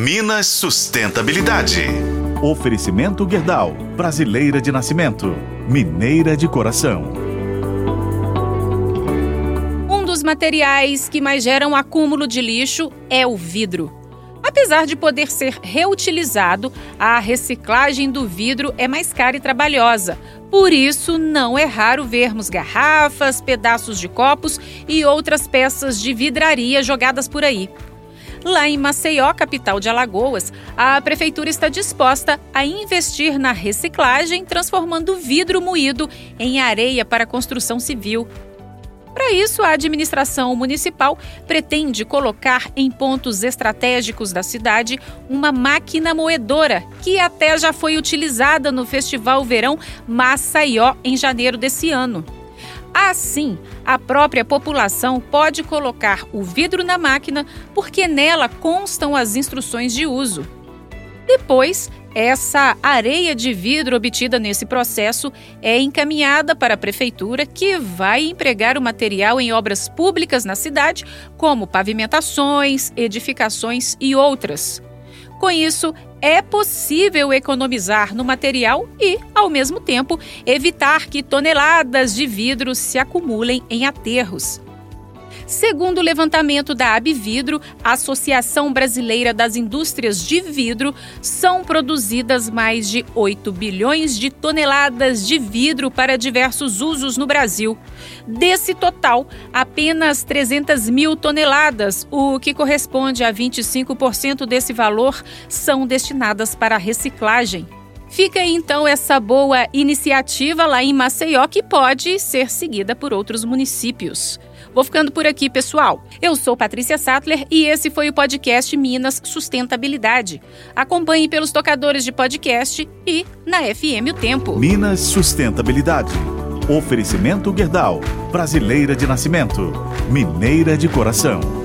Minas Sustentabilidade. Oferecimento Guerdal, brasileira de nascimento, mineira de coração. Um dos materiais que mais geram acúmulo de lixo é o vidro. Apesar de poder ser reutilizado, a reciclagem do vidro é mais cara e trabalhosa. Por isso, não é raro vermos garrafas, pedaços de copos e outras peças de vidraria jogadas por aí. Lá em Maceió, capital de Alagoas, a prefeitura está disposta a investir na reciclagem, transformando vidro moído em areia para construção civil. Para isso, a administração municipal pretende colocar em pontos estratégicos da cidade uma máquina moedora, que até já foi utilizada no Festival Verão Maceió em janeiro desse ano. Assim, a própria população pode colocar o vidro na máquina porque nela constam as instruções de uso. Depois, essa areia de vidro obtida nesse processo é encaminhada para a prefeitura, que vai empregar o material em obras públicas na cidade, como pavimentações, edificações e outras. Com isso, é possível economizar no material e, ao mesmo tempo, evitar que toneladas de vidro se acumulem em aterros. Segundo o levantamento da Abvidro, Associação Brasileira das Indústrias de Vidro, são produzidas mais de 8 bilhões de toneladas de vidro para diversos usos no Brasil. Desse total, apenas 300 mil toneladas, o que corresponde a 25% desse valor, são destinadas para reciclagem. Fica então essa boa iniciativa lá em Maceió que pode ser seguida por outros municípios. Vou ficando por aqui, pessoal. Eu sou Patrícia Sattler e esse foi o podcast Minas Sustentabilidade. Acompanhe pelos tocadores de podcast e na FM O Tempo. Minas Sustentabilidade. Oferecimento Guerdal, brasileira de nascimento, mineira de coração.